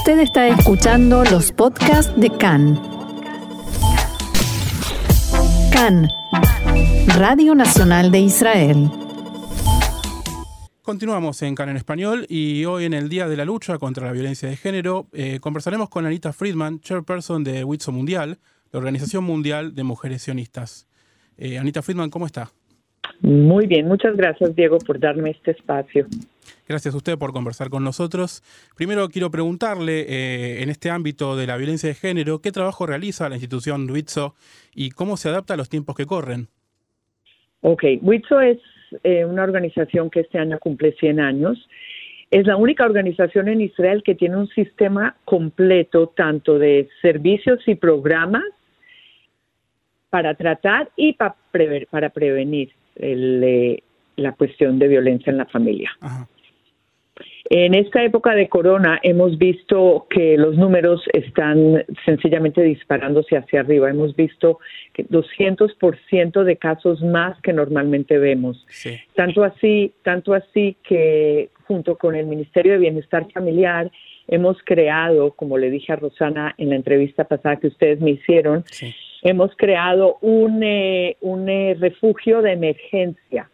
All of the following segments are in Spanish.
Usted está escuchando los podcasts de CAN. CAN, Radio Nacional de Israel. Continuamos en CAN en español y hoy en el Día de la Lucha contra la Violencia de Género eh, conversaremos con Anita Friedman, chairperson de WITSO Mundial, la Organización Mundial de Mujeres Sionistas. Eh, Anita Friedman, ¿cómo está? Muy bien, muchas gracias Diego por darme este espacio. Gracias a usted por conversar con nosotros. Primero quiero preguntarle, eh, en este ámbito de la violencia de género, ¿qué trabajo realiza la institución WITSO y cómo se adapta a los tiempos que corren? Ok, WITSO es eh, una organización que este año cumple 100 años. Es la única organización en Israel que tiene un sistema completo tanto de servicios y programas para tratar y para, para prevenir el, la cuestión de violencia en la familia. En esta época de corona hemos visto que los números están sencillamente disparándose hacia arriba. Hemos visto que 200% de casos más que normalmente vemos. Tanto así, tanto así que junto con el Ministerio de Bienestar Familiar hemos creado, como le dije a Rosana en la entrevista pasada que ustedes me hicieron, hemos creado un, eh, un eh, refugio de emergencia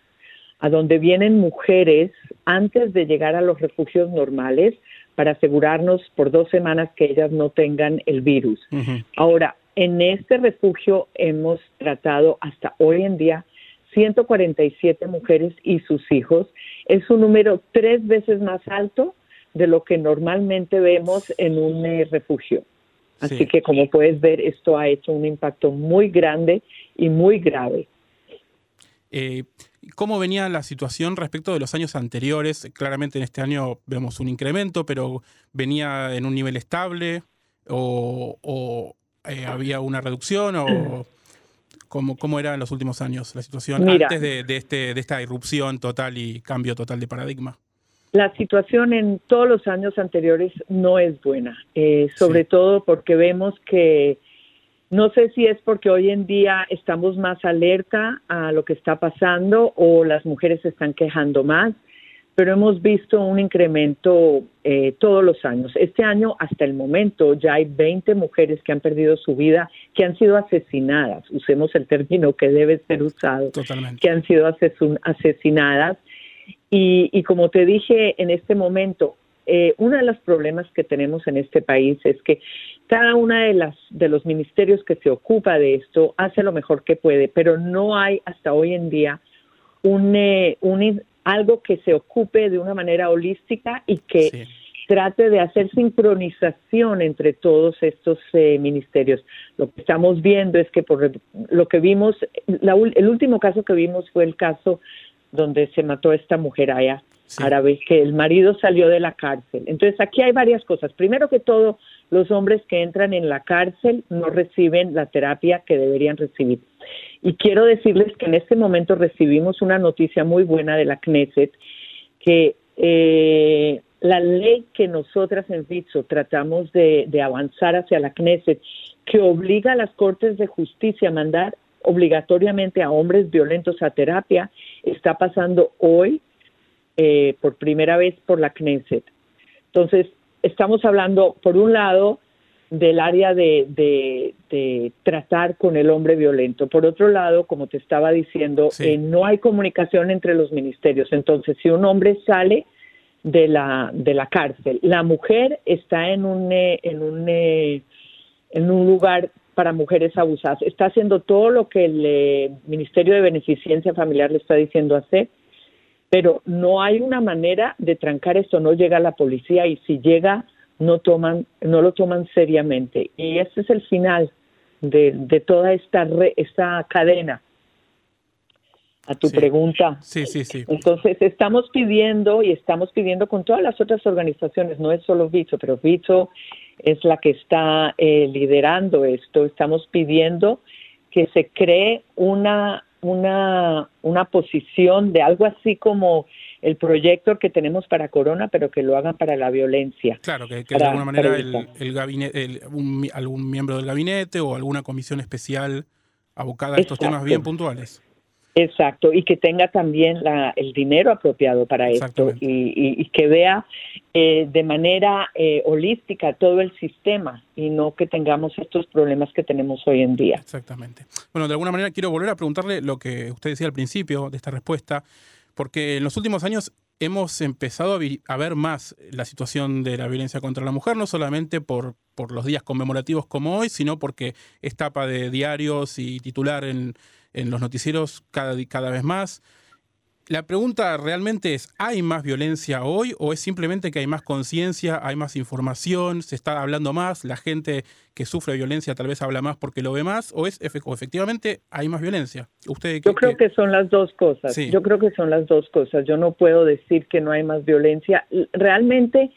a donde vienen mujeres antes de llegar a los refugios normales para asegurarnos por dos semanas que ellas no tengan el virus. Ahora, en este refugio hemos tratado hasta hoy en día 147 mujeres y sus hijos. Es un número tres veces más alto de lo que normalmente vemos en un eh, refugio. Así que como puedes ver, esto ha hecho un impacto muy grande y muy grave. Eh, ¿Cómo venía la situación respecto de los años anteriores? Claramente en este año vemos un incremento, pero ¿venía en un nivel estable o, eh, había una reducción o cómo, cómo era en los últimos años la situación antes de, este, de esta irrupción total y cambio total de paradigma? La situación en todos los años anteriores no es buena, eh, sobre todo porque vemos que no sé si es porque hoy en día estamos más alerta a lo que está pasando o las mujeres se están quejando más, pero hemos visto un incremento eh, todos los años. Este año, hasta el momento, ya hay 20 mujeres que han perdido su vida, que han sido asesinadas, usemos el término que debe ser usado, que han sido asesinadas. Y, y como te dije en este momento, eh, uno de los problemas que tenemos en este país es que cada una de las de los ministerios que se ocupa de esto hace lo mejor que puede, pero no hay hasta hoy en día un, eh, un algo que se ocupe de una manera holística y que trate de hacer sincronización entre todos estos eh, ministerios. Lo que estamos viendo es que por lo que vimos, el último caso que vimos fue el caso donde se mató esta mujer allá árabe, que el marido salió de la cárcel. Entonces aquí hay varias cosas. Primero que todo, los hombres que entran en la cárcel no reciben la terapia que deberían recibir. Y quiero decirles que en este momento recibimos una noticia muy buena de la Knesset, que eh, la ley que nosotras en Vitso tratamos de, de avanzar hacia la Knesset, que obliga a las Cortes de Justicia a mandar obligatoriamente a hombres violentos a terapia, está pasando hoy eh, por primera vez por la Knesset. Entonces, estamos hablando, por un lado, del área de, de, tratar con el hombre violento. Por otro lado, como te estaba diciendo, eh, no hay comunicación entre los ministerios. Entonces, si un hombre sale de la, de la cárcel, la mujer está en un, eh, en un, en un lugar para mujeres abusadas. Está haciendo todo lo que el Ministerio de Beneficencia Familiar le está diciendo hacer pero no hay una manera de trancar esto, no llega la policía y si llega no toman, no lo toman seriamente. Y ese es el final de, de toda esta, esta cadena. A tu pregunta. Sí, sí, sí. Entonces, estamos pidiendo y estamos pidiendo con todas las otras organizaciones, no es solo Vicho, pero Vicho es la que está eh, liderando esto. Estamos pidiendo que se cree una una, una posición de algo así como el proyecto que tenemos para Corona, pero que lo hagan para la violencia. Claro, que, de alguna manera el, gabinete, algún miembro del gabinete o alguna comisión especial abocada a estos temas bien puntuales. Exacto, y que tenga también la, el dinero apropiado para esto y, que vea eh, de manera eh, holística todo el sistema y no que tengamos estos problemas que tenemos hoy en día. Exactamente. Bueno, de alguna manera quiero volver a preguntarle lo que usted decía al principio de esta respuesta, porque en los últimos años hemos empezado a, ver más la situación de la violencia contra la mujer, no solamente por, por los días conmemorativos como hoy, sino porque es tapa de diarios y titular en en los noticieros cada, cada vez más. La pregunta realmente es, ¿hay más violencia hoy o es simplemente que hay más conciencia, hay más información, se está hablando más, la gente que sufre violencia tal vez habla más porque lo ve más o es efectivamente hay más violencia? Usted Yo creo que son las dos cosas. Yo creo que son las dos cosas. Yo no puedo decir que no hay más violencia. Realmente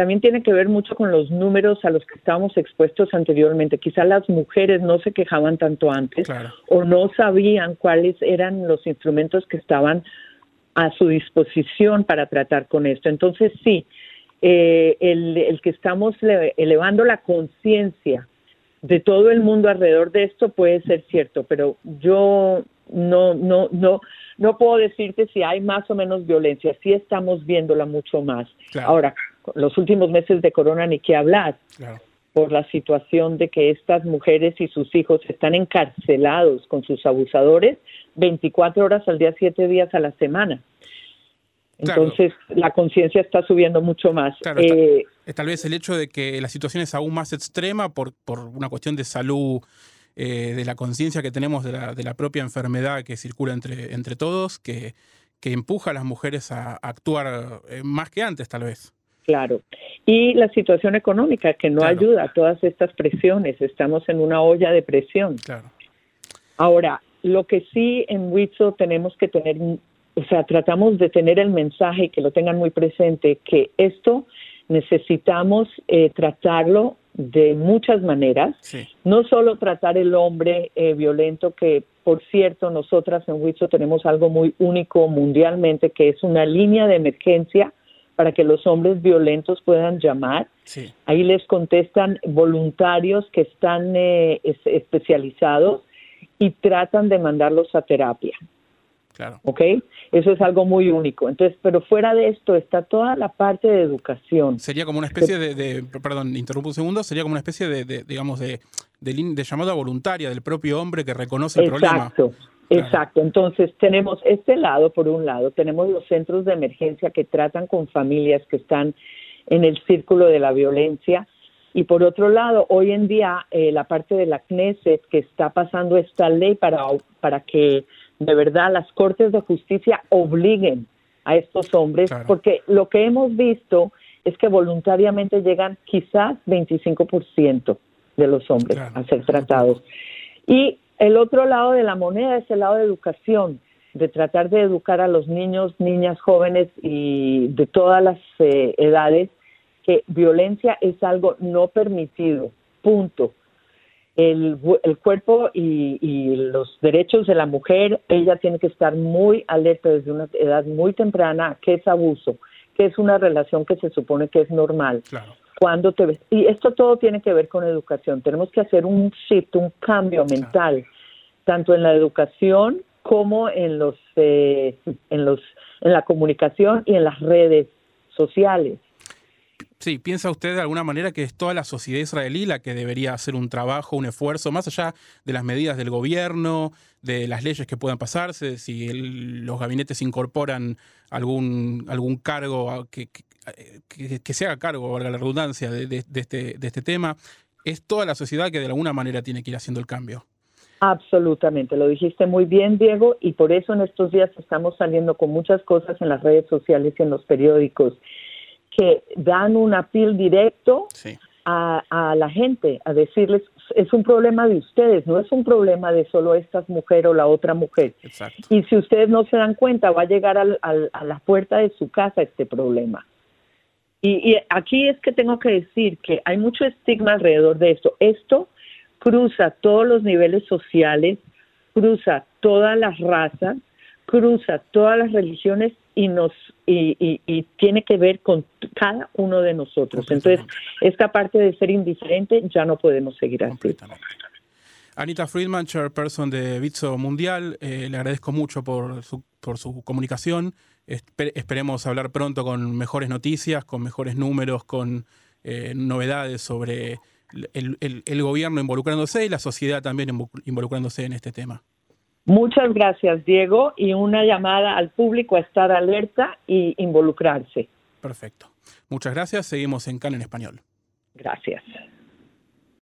también tiene que ver mucho con los números a los que estábamos expuestos anteriormente. Quizá las mujeres no se quejaban tanto antes o no sabían cuáles eran los instrumentos que estaban a su disposición para tratar con esto. Entonces, sí, eh, el, el, que estamos elevando la conciencia de todo el mundo alrededor de esto puede ser cierto, pero yo no, no, no, no puedo decirte si hay más o menos violencia. Sí estamos viéndola mucho más. Ahora, los últimos meses de corona ni qué hablar. por la situación de que estas mujeres y sus hijos están encarcelados con sus abusadores 24 horas al día, 7 días a la semana. Entonces, la conciencia está subiendo mucho más. Eh, tal vez el hecho de que la situación es aún más extrema por, por una cuestión de salud, eh, de la conciencia que tenemos de la, de la, propia enfermedad que circula entre, entre todos, que, que empuja a las mujeres a, actuar eh, más que antes, tal vez. Claro. Y la situación económica que no ayuda a todas estas presiones. Estamos en una olla de presión. Claro. Ahora, lo que sí en Witso tenemos que tener, o sea, tratamos de tener el mensaje y que lo tengan muy presente, que esto necesitamos eh, tratarlo de muchas maneras. No solo tratar el hombre eh, violento, que por cierto, nosotras en Witso tenemos algo muy único mundialmente, que es una línea de emergencia para que los hombres violentos puedan llamar. Ahí les contestan voluntarios que están eh, especializados y tratan de mandarlos a terapia. Claro. ¿Ok? Eso es algo muy único. Entonces, pero fuera de esto está toda la parte de educación. Sería como una especie de, perdón, interrumpo un segundo, sería como una especie de, digamos, de, de, llamada voluntaria del propio hombre que reconoce el problema. Exacto. Exacto, entonces tenemos este lado, por un lado, tenemos los centros de emergencia que tratan con familias que están en el círculo de la violencia. Y por otro lado, hoy en día eh, la parte de la Knesset que está pasando esta ley para, para que de verdad las Cortes de Justicia obliguen a estos hombres, porque lo que hemos visto es que voluntariamente llegan quizás 25% de los hombres a ser tratados. Y el otro lado de la moneda es el lado de educación, de tratar de educar a los niños, niñas, jóvenes y de todas las eh, edades que violencia es algo no permitido, punto. El, cuerpo y, y, los derechos de la mujer, ella tiene que estar muy alerta desde una edad muy temprana que es abuso, que es una relación que se supone que es normal. Claro cuando te ves. Y esto todo tiene que ver con educación. Tenemos que hacer un shift, un cambio mental, tanto en la educación como en los, eh, en los, en la comunicación y en las redes sociales. Sí, ¿piensa usted de alguna manera que es toda la sociedad israelí la que debería hacer un trabajo, un esfuerzo, más allá de las medidas del gobierno, de las leyes que puedan pasarse, si los gabinetes incorporan algún, algún cargo que, que, se haga cargo, valga la redundancia, de, este, de este tema? Es toda la sociedad que de alguna manera tiene que ir haciendo el cambio. Absolutamente, lo dijiste muy bien, Diego, y por eso en estos días estamos saliendo con muchas cosas en las redes sociales y en los periódicos que dan un apil directo a, la gente, a decirles, es un problema de ustedes, no es un problema de solo esta mujer o la otra mujer. Y si ustedes no se dan cuenta, va a llegar a la puerta de su casa este problema. Y, y aquí es que tengo que decir que hay mucho estigma alrededor de esto. Esto cruza todos los niveles sociales, cruza todas las razas, cruza todas las religiones y nos y, y, tiene que ver con cada uno de nosotros. Entonces, esta parte de ser indiferente ya no podemos seguir así. Anita Friedman, chairperson de Bitso Mundial, eh, le agradezco mucho por su, por su comunicación. esperemos hablar pronto con mejores noticias, con mejores números, con eh, novedades sobre el, el, gobierno involucrándose y la sociedad también involucrándose en este tema. Muchas gracias, Diego, y una llamada al público a estar alerta y involucrarse. Perfecto. Muchas gracias. Seguimos en CAN en español. Gracias.